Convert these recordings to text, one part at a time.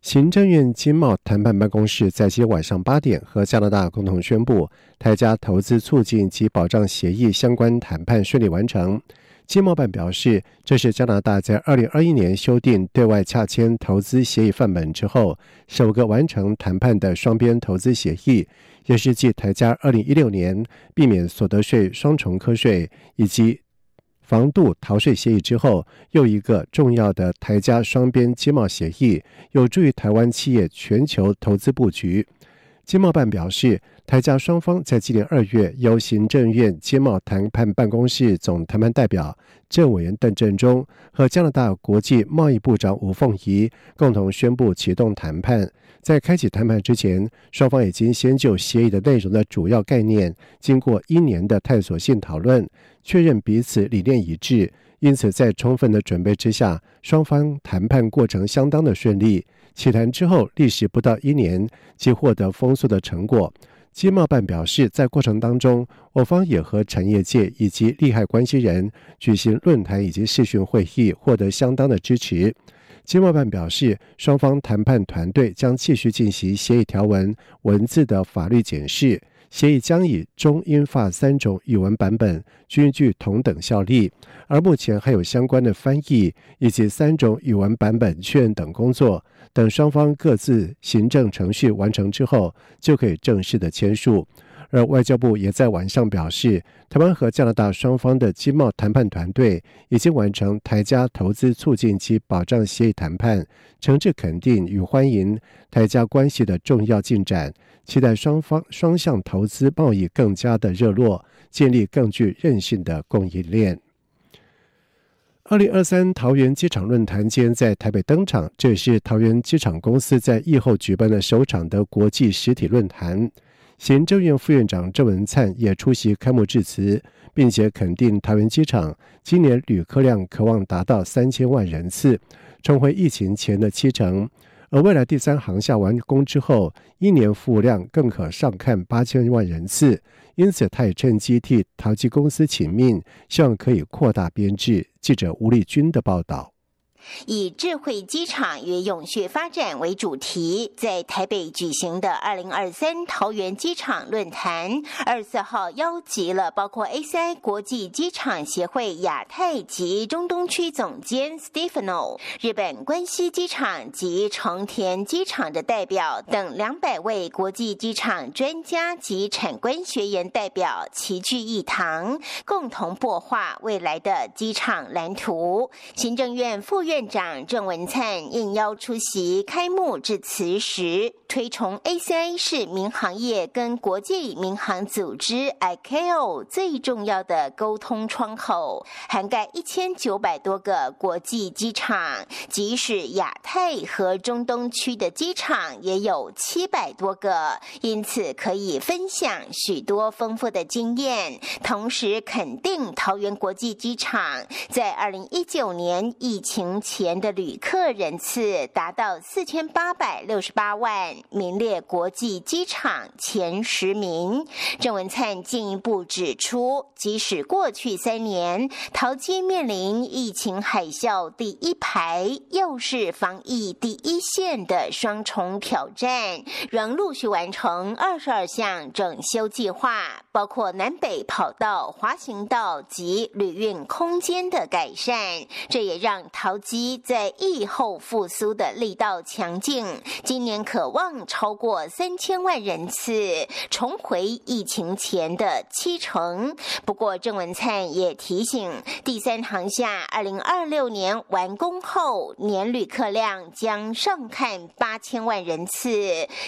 行政院经贸谈判办公室在今晚上八点和加拿大共同宣布，台加投资促进及保障协议相关谈判顺利完成。经贸办表示，这是加拿大在二零二一年修订对外洽签投资协议范本之后，首个完成谈判的双边投资协议，也是继台加二零一六年避免所得税双重课税以及。防渡逃税协议之后，又一个重要的台加双边经贸协议，有助于台湾企业全球投资布局。经贸办表示，台加双方在今年二月由行政院经贸谈判办公室总谈判代表政委员邓振中和加拿大国际贸易部长吴凤仪共同宣布启动谈判。在开启谈判之前，双方已经先就协议的内容的主要概念，经过一年的探索性讨论。确认彼此理念一致，因此在充分的准备之下，双方谈判过程相当的顺利。起谈之后，历时不到一年，即获得丰硕的成果。经贸办表示，在过程当中，我方也和产业界以及利害关系人举行论坛以及视讯会议，获得相当的支持。经贸办表示，双方谈判团队将继续进行协议条文文字的法律检视。协议将以中英法三种语文版本均具同等效力，而目前还有相关的翻译以及三种语文版本确认等工作，等双方各自行政程序完成之后，就可以正式的签署。而外交部也在晚上表示，台湾和加拿大双方的经贸谈判团队已经完成台加投资促进及保障协议谈判，诚挚肯定与欢迎台加关系的重要进展，期待双方双向投资贸易更加的热络，建立更具韧性的供应链。二零二三桃园机场论坛今天在台北登场，这也是桃园机场公司在疫后举办的首场的国际实体论坛。行政院副院长郑文灿也出席开幕致辞，并且肯定桃园机场今年旅客量可望达到三千万人次，重回疫情前的七成。而未来第三航厦完工之后，一年服务量更可上看八千万人次。因此，他也趁机替桃机公司请命，希望可以扩大编制。记者吴立君的报道。以智慧机场与永续发展为主题，在台北举行的二零二三桃园机场论坛，二十四号邀集了包括 ACI 国际机场协会亚太及中东区总监 Stefano、日本关西机场及成田机场的代表等两百位国际机场专家及产官学研代表齐聚一堂，共同擘画未来的机场蓝图。行政院副院。长郑文灿应邀出席开幕致辞时，推崇 A C A 是民航业跟国际民航组织 I C O 最重要的沟通窗口，涵盖一千九百多个国际机场，即使亚太和中东区的机场也有七百多个，因此可以分享许多丰富的经验。同时，肯定桃园国际机场在二零一九年疫情。前的旅客人次达到四千八百六十八万，名列国际机场前十名。郑文灿进一步指出，即使过去三年淘机面临疫情海啸第一排，又是防疫第一线的双重挑战，仍陆续完成二十二项整修计划，包括南北跑道、滑行道及旅运空间的改善。这也让淘机。在疫后复苏的力道强劲，今年可望超过三千万人次，重回疫情前的七成。不过，郑文灿也提醒，第三航厦二零二六年完工后，年旅客量将上看八千万人次，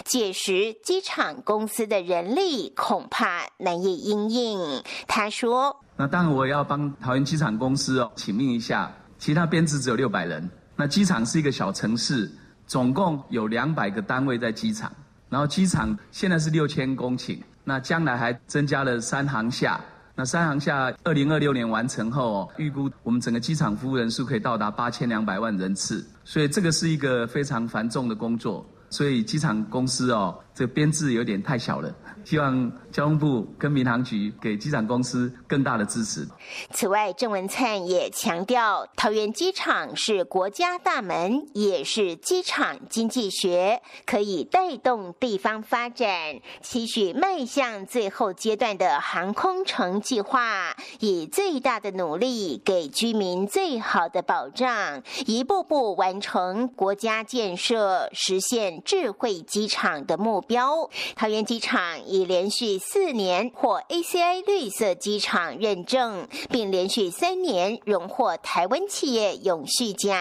届时机场公司的人力恐怕难以应应。他说：“那当然，我要帮桃园机场公司哦，请命一下。”其他编制只有六百人。那机场是一个小城市，总共有两百个单位在机场。然后机场现在是六千公顷，那将来还增加了三航下。那三航下二零二六年完成后，预估我们整个机场服务人数可以到达八千两百万人次，所以这个是一个非常繁重的工作。所以机场公司哦，这编制有点太小了。希望交通部跟民航局给机场公司更大的支持。此外，郑文灿也强调，桃园机场是国家大门，也是机场经济学，可以带动地方发展。期许迈向最后阶段的航空城计划，以最大的努力给居民最好的保障，一步步完成国家建设、实现智慧机场的目标。标桃园机场。已连续四年获 ACI 绿色机场认证，并连续三年荣获台湾企业永续奖。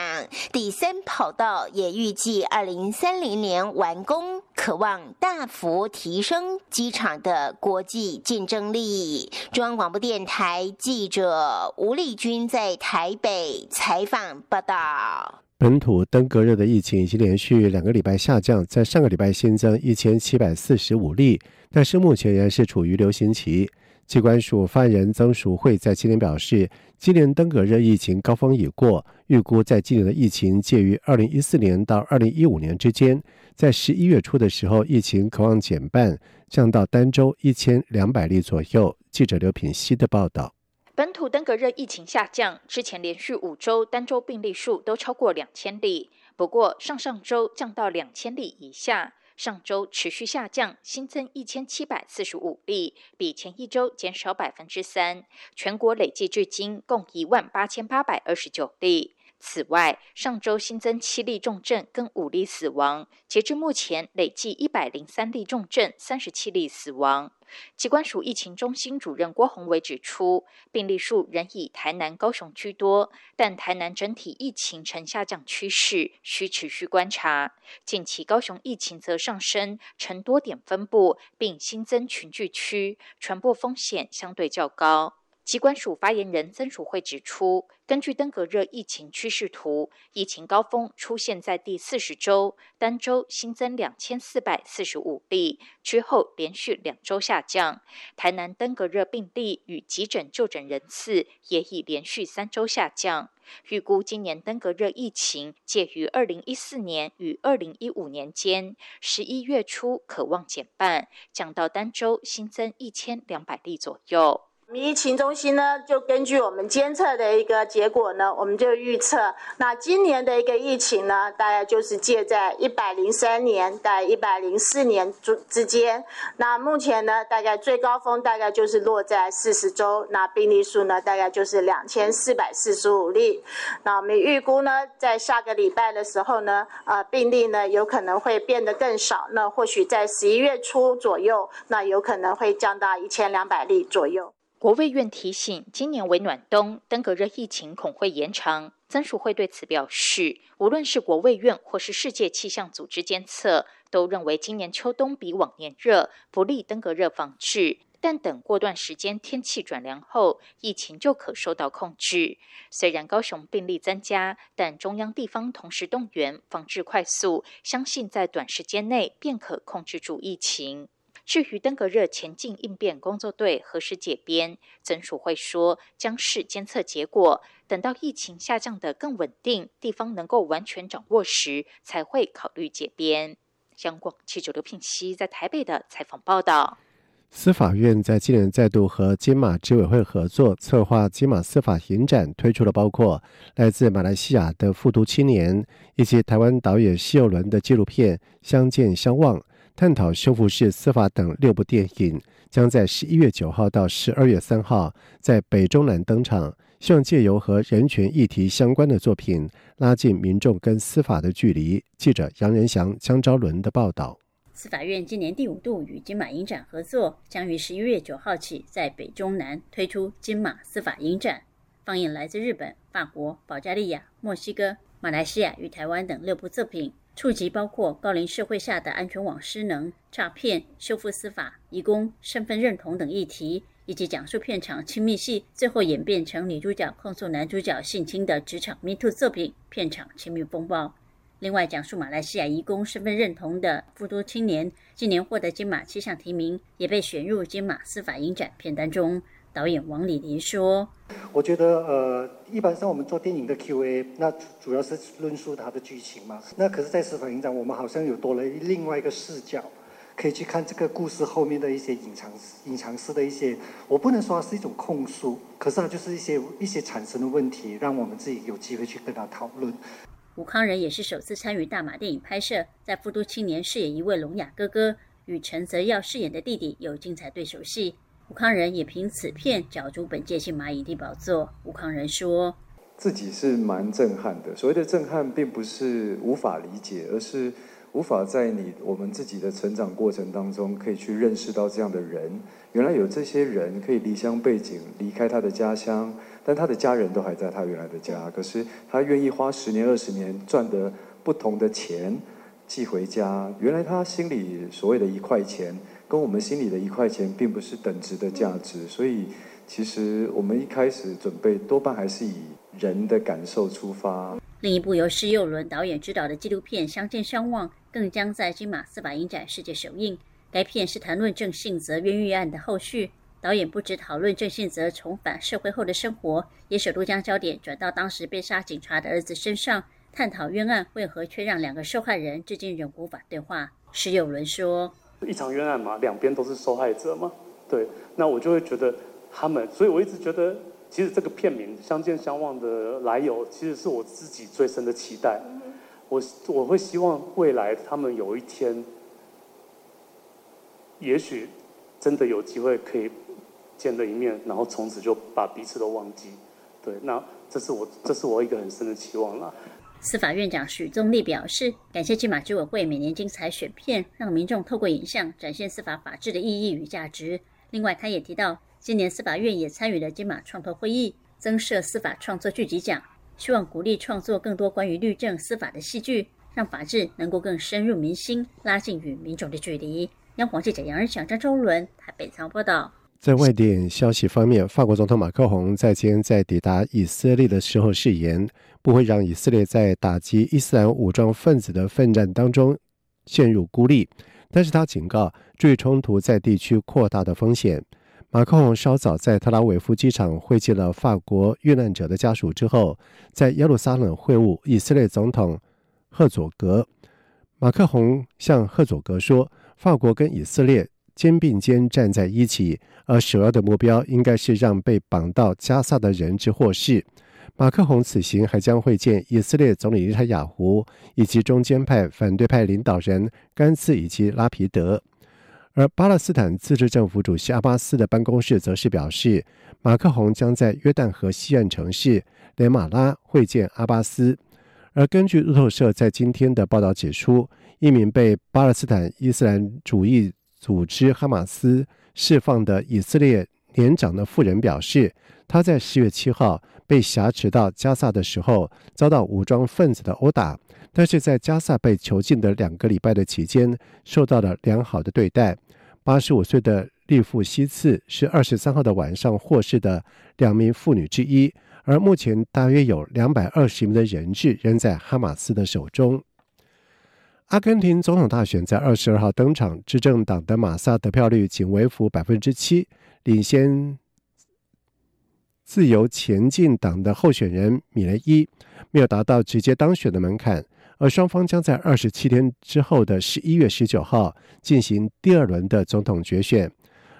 第三跑道也预计二零三零年完工，渴望大幅提升机场的国际竞争力。中央广播电台记者吴丽君在台北采访报道。本土登革热的疫情已经连续两个礼拜下降，在上个礼拜新增一千七百四十五例，但是目前仍然是处于流行期。机关署发言人曾淑慧在今年表示，今年登革热疫情高峰已过，预估在今年的疫情介于二零一四年到二零一五年之间，在十一月初的时候，疫情渴望减半，降到单周一千两百例左右。记者刘品希的报道。本土登革热疫情下降，之前连续五周单周病例数都超过两千例，不过上上周降到两千例以下，上周持续下降，新增一千七百四十五例，比前一周减少百分之三，全国累计至今共一万八千八百二十九例。此外，上周新增七例重症跟五例死亡，截至目前累计一百零三例重症，三十七例死亡。机关署疫情中心主任郭宏伟指出，病例数仍以台南、高雄居多，但台南整体疫情呈下降趋势，需持续观察。近期高雄疫情则上升，呈多点分布，并新增群聚区，传播风险相对较高。机关署发言人曾淑慧指出，根据登革热疫情趋势图，疫情高峰出现在第四十周，单周新增两千四百四十五例，之后连续两周下降。台南登革热病例与急诊就诊人次也已连续三周下降。预估今年登革热疫情介于二零一四年与二零一五年间，十一月初可望减半，降到单周新增一千两百例左右。疫情中心呢，就根据我们监测的一个结果呢，我们就预测，那今年的一个疫情呢，大概就是介在一百零三年到一百零四年之之间。那目前呢，大概最高峰大概就是落在四十周，那病例数呢，大概就是两千四百四十五例。那我们预估呢，在下个礼拜的时候呢，呃，病例呢有可能会变得更少，那或许在十一月初左右，那有可能会降到一千两百例左右。国卫院提醒，今年为暖冬，登革热疫情恐会延长。曾淑慧对此表示，无论是国卫院或是世界气象组织监测，都认为今年秋冬比往年热，不利登革热防治。但等过段时间天气转凉后，疫情就可受到控制。虽然高雄病例增加，但中央地方同时动员，防治快速，相信在短时间内便可控制住疫情。至于登革热前进应变工作队何时解编，曾署会说将视监测结果，等到疫情下降的更稳定，地方能够完全掌握时，才会考虑解编。香港记者刘品熙在台北的采访报道。司法院在今年再度和金马执委会合作，策划金马司法影展，推出了包括来自马来西亚的复读青年以及台湾导演西友伦的纪录片《相见相望》。探讨修复式司法等六部电影将在十一月九号到十二月三号在北中南登场，希望借由和人权议题相关的作品拉近民众跟司法的距离。记者杨仁祥、江昭伦的报道。司法院今年第五度与金马影展合作，将于十一月九号起在北中南推出金马司法影展，放映来自日本、法国、保加利亚、墨西哥、马来西亚与台湾等六部作品。触及包括高龄社会下的安全网失能、诈骗、修复司法、移工、身份认同等议题，以及讲述片场亲密戏最后演变成女主角控诉男主角性侵的职场 Me Too 作品《片场亲密风暴》。另外，讲述马来西亚移工身份认同的《富都青年》，今年获得金马七项提名，也被选入金马司法影展片单中。导演王礼林说：“我觉得，呃，一般上我们做电影的 Q&A，那主要是论述它的剧情嘛。那可是，在司法影展，我们好像有多了另外一个视角，可以去看这个故事后面的一些隐藏、隐藏式的一些。我不能说它是一种控诉，可是它就是一些一些产生的问题，让我们自己有机会去跟他讨论。”吴康仁也是首次参与大马电影拍摄，在《复都青年》饰演一位聋哑哥哥，与陈泽耀饰演的弟弟有精彩对手戏。吴康仁也凭此片角逐本届金马影帝宝座。吴康仁说：“自己是蛮震撼的。所谓的震撼，并不是无法理解，而是无法在你我们自己的成长过程当中，可以去认识到这样的人。原来有这些人可以离乡背井，离开他的家乡，但他的家人都还在他原来的家。可是他愿意花十年、二十年赚得不同的钱寄回家。原来他心里所谓的一块钱。”跟我们心里的一块钱并不是等值的价值，所以其实我们一开始准备多半还是以人的感受出发。另一部由施佑伦导演执导的纪录片《相见相望》更将在金马四百影展世界首映。该片是谈论郑信泽冤狱案的后续，导演不止讨论郑信泽重返社会后的生活，也首度将焦点转到当时被杀警察的儿子身上，探讨冤案为何却让两个受害人至今仍无法对话。施佑伦说。一场冤案嘛，两边都是受害者嘛，对，那我就会觉得他们，所以我一直觉得，其实这个片名《相见相望》的来由，其实是我自己最深的期待。我我会希望未来他们有一天，也许真的有机会可以见了一面，然后从此就把彼此都忘记。对，那这是我这是我一个很深的期望啦。司法院长许宗立表示，感谢金马执委会每年精彩选片，让民众透过影像展现司法法治的意义与价值。另外，他也提到，今年司法院也参与了金马创投会议，增设司法创作剧集奖，希望鼓励创作更多关于律政司法的戏剧，让法治能够更深入民心，拉近与民众的距离。央广记者杨仁祥、张周伦台北仓报道。在外电消息方面，法国总统马克宏在今天在抵达以色列的时候誓言，不会让以色列在打击伊斯兰武装分子的奋战当中陷入孤立。但是他警告，注意冲突在地区扩大的风险。马克宏稍早在特拉维夫机场会见了法国遇难者的家属之后，在耶路撒冷会晤以色列总统赫佐格。马克宏向赫佐格说：“法国跟以色列。”肩并肩站在一起，而首要的目标应该是让被绑到加萨的人质获释。马克宏此行还将会见以色列总理内塔雅胡以及中间派反对派领导人甘茨以及拉皮德。而巴勒斯坦自治政府主席阿巴斯的办公室则是表示，马克宏将在约旦河西岸城市雷马拉会见阿巴斯。而根据路透社在今天的报道指出，一名被巴勒斯坦伊斯兰主义组织哈马斯释放的以色列年长的妇人表示，她在十月七号被挟持到加萨的时候，遭到武装分子的殴打，但是在加萨被囚禁的两个礼拜的期间，受到了良好的对待。八十五岁的利夫西茨是二十三号的晚上获释的两名妇女之一，而目前大约有两百二十名的人质仍在哈马斯的手中。阿根廷总统大选在二十二号登场，执政党的马萨得票率仅微幅百分之七，领先自由前进党的候选人米雷伊，没有达到直接当选的门槛。而双方将在二十七天之后的十一月十九号进行第二轮的总统决选。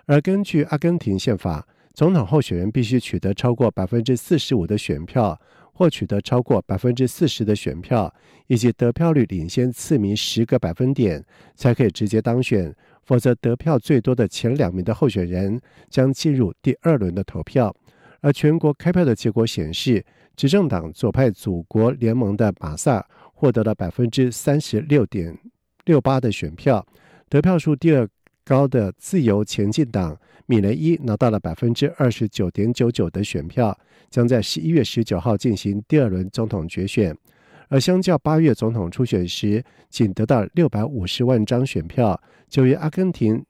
而根据阿根廷宪法，总统候选人必须取得超过百分之四十五的选票。或取得超过百分之四十的选票，以及得票率领先次名十个百分点，才可以直接当选。否则，得票最多的前两名的候选人将进入第二轮的投票。而全国开票的结果显示，执政党左派祖国联盟的马萨获得了百分之三十六点六八的选票，得票数第二高的自由前进党米雷伊拿到了百分之二十九点九九的选票。将在十一月十九号进行第二轮总统决选，而相较八月总统初选时仅得到六百五十万张选票，九月阿根廷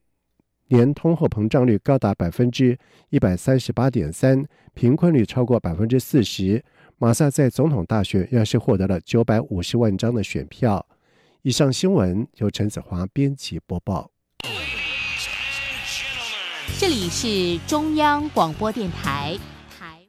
年通货膨胀率高达百分之一百三十八点三，贫困率超过百分之四十。马萨在总统大选要是获得了九百五十万张的选票。以上新闻由陈子华编辑播报。这里是中央广播电台。